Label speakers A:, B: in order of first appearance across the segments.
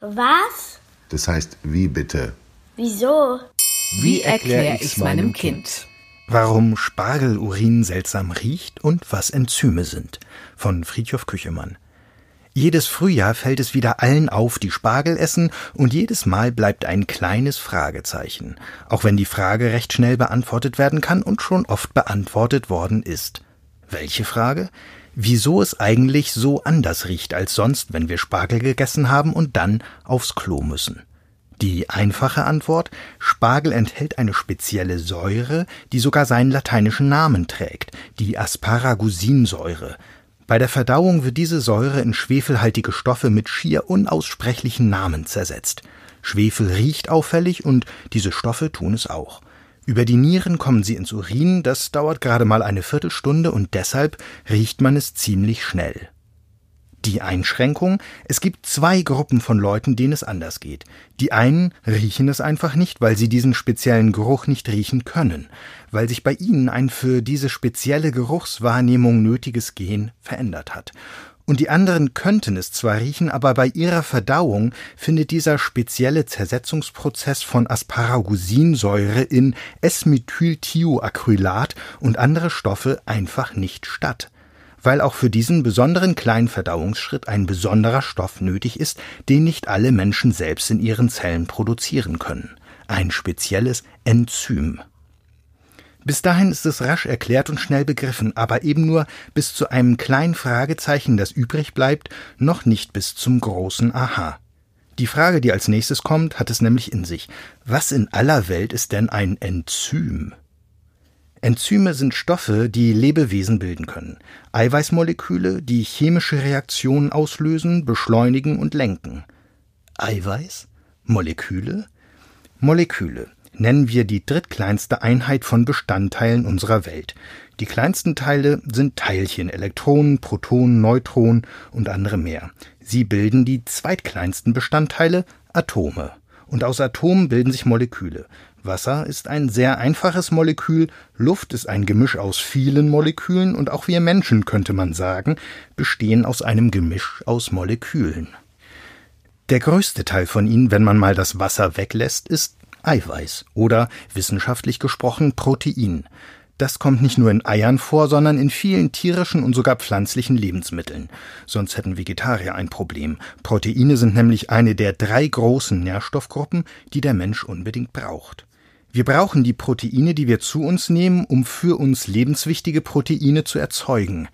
A: Was?
B: Das heißt, wie bitte?
A: Wieso?
C: Wie erkläre ich's meinem Kind?
D: Warum Spargelurin seltsam riecht und was Enzyme sind. Von Friedhof Küchemann. Jedes Frühjahr fällt es wieder allen auf, die Spargel essen, und jedes Mal bleibt ein kleines Fragezeichen, auch wenn die Frage recht schnell beantwortet werden kann und schon oft beantwortet worden ist. Welche Frage? Wieso es eigentlich so anders riecht als sonst, wenn wir Spargel gegessen haben und dann aufs Klo müssen. Die einfache Antwort Spargel enthält eine spezielle Säure, die sogar seinen lateinischen Namen trägt, die Asparagusinsäure, bei der Verdauung wird diese Säure in schwefelhaltige Stoffe mit schier unaussprechlichen Namen zersetzt. Schwefel riecht auffällig und diese Stoffe tun es auch. Über die Nieren kommen sie ins Urin, das dauert gerade mal eine Viertelstunde und deshalb riecht man es ziemlich schnell. Die Einschränkung, es gibt zwei Gruppen von Leuten, denen es anders geht. Die einen riechen es einfach nicht, weil sie diesen speziellen Geruch nicht riechen können, weil sich bei ihnen ein für diese spezielle Geruchswahrnehmung nötiges Gen verändert hat. Und die anderen könnten es zwar riechen, aber bei ihrer Verdauung findet dieser spezielle Zersetzungsprozess von Asparagusinsäure in S-Methylthioacrylat und andere Stoffe einfach nicht statt weil auch für diesen besonderen kleinen Verdauungsschritt ein besonderer Stoff nötig ist, den nicht alle Menschen selbst in ihren Zellen produzieren können. Ein spezielles Enzym. Bis dahin ist es rasch erklärt und schnell begriffen, aber eben nur bis zu einem kleinen Fragezeichen, das übrig bleibt, noch nicht bis zum großen Aha. Die Frage, die als nächstes kommt, hat es nämlich in sich. Was in aller Welt ist denn ein Enzym? Enzyme sind Stoffe, die Lebewesen bilden können. Eiweißmoleküle, die chemische Reaktionen auslösen, beschleunigen und lenken. Eiweiß? Moleküle? Moleküle nennen wir die drittkleinste Einheit von Bestandteilen unserer Welt. Die kleinsten Teile sind Teilchen, Elektronen, Protonen, Neutronen und andere mehr. Sie bilden die zweitkleinsten Bestandteile, Atome. Und aus Atomen bilden sich Moleküle. Wasser ist ein sehr einfaches Molekül, Luft ist ein Gemisch aus vielen Molekülen und auch wir Menschen, könnte man sagen, bestehen aus einem Gemisch aus Molekülen. Der größte Teil von ihnen, wenn man mal das Wasser weglässt, ist Eiweiß oder wissenschaftlich gesprochen Protein. Das kommt nicht nur in Eiern vor, sondern in vielen tierischen und sogar pflanzlichen Lebensmitteln. Sonst hätten Vegetarier ein Problem. Proteine sind nämlich eine der drei großen Nährstoffgruppen, die der Mensch unbedingt braucht. Wir brauchen die Proteine, die wir zu uns nehmen, um für uns lebenswichtige Proteine zu erzeugen.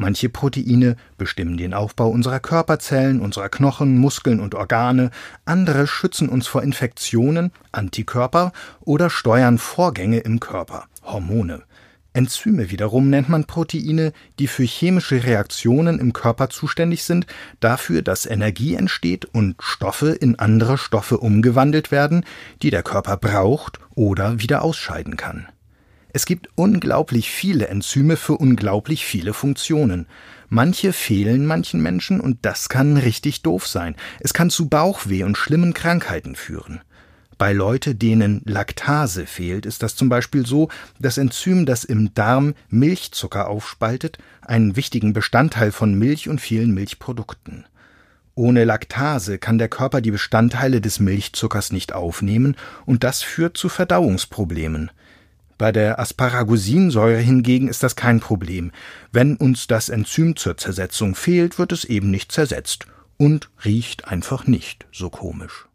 D: Manche Proteine bestimmen den Aufbau unserer Körperzellen, unserer Knochen, Muskeln und Organe, andere schützen uns vor Infektionen, Antikörper oder steuern Vorgänge im Körper, Hormone. Enzyme wiederum nennt man Proteine, die für chemische Reaktionen im Körper zuständig sind, dafür, dass Energie entsteht und Stoffe in andere Stoffe umgewandelt werden, die der Körper braucht oder wieder ausscheiden kann. Es gibt unglaublich viele Enzyme für unglaublich viele Funktionen. Manche fehlen manchen Menschen und das kann richtig doof sein. Es kann zu Bauchweh und schlimmen Krankheiten führen. Bei Leute, denen Laktase fehlt, ist das zum Beispiel so, das Enzym, das im Darm Milchzucker aufspaltet, einen wichtigen Bestandteil von Milch und vielen Milchprodukten. Ohne Laktase kann der Körper die Bestandteile des Milchzuckers nicht aufnehmen und das führt zu Verdauungsproblemen. Bei der Asparagusinsäure hingegen ist das kein Problem. Wenn uns das Enzym zur Zersetzung fehlt, wird es eben nicht zersetzt und riecht einfach nicht so komisch.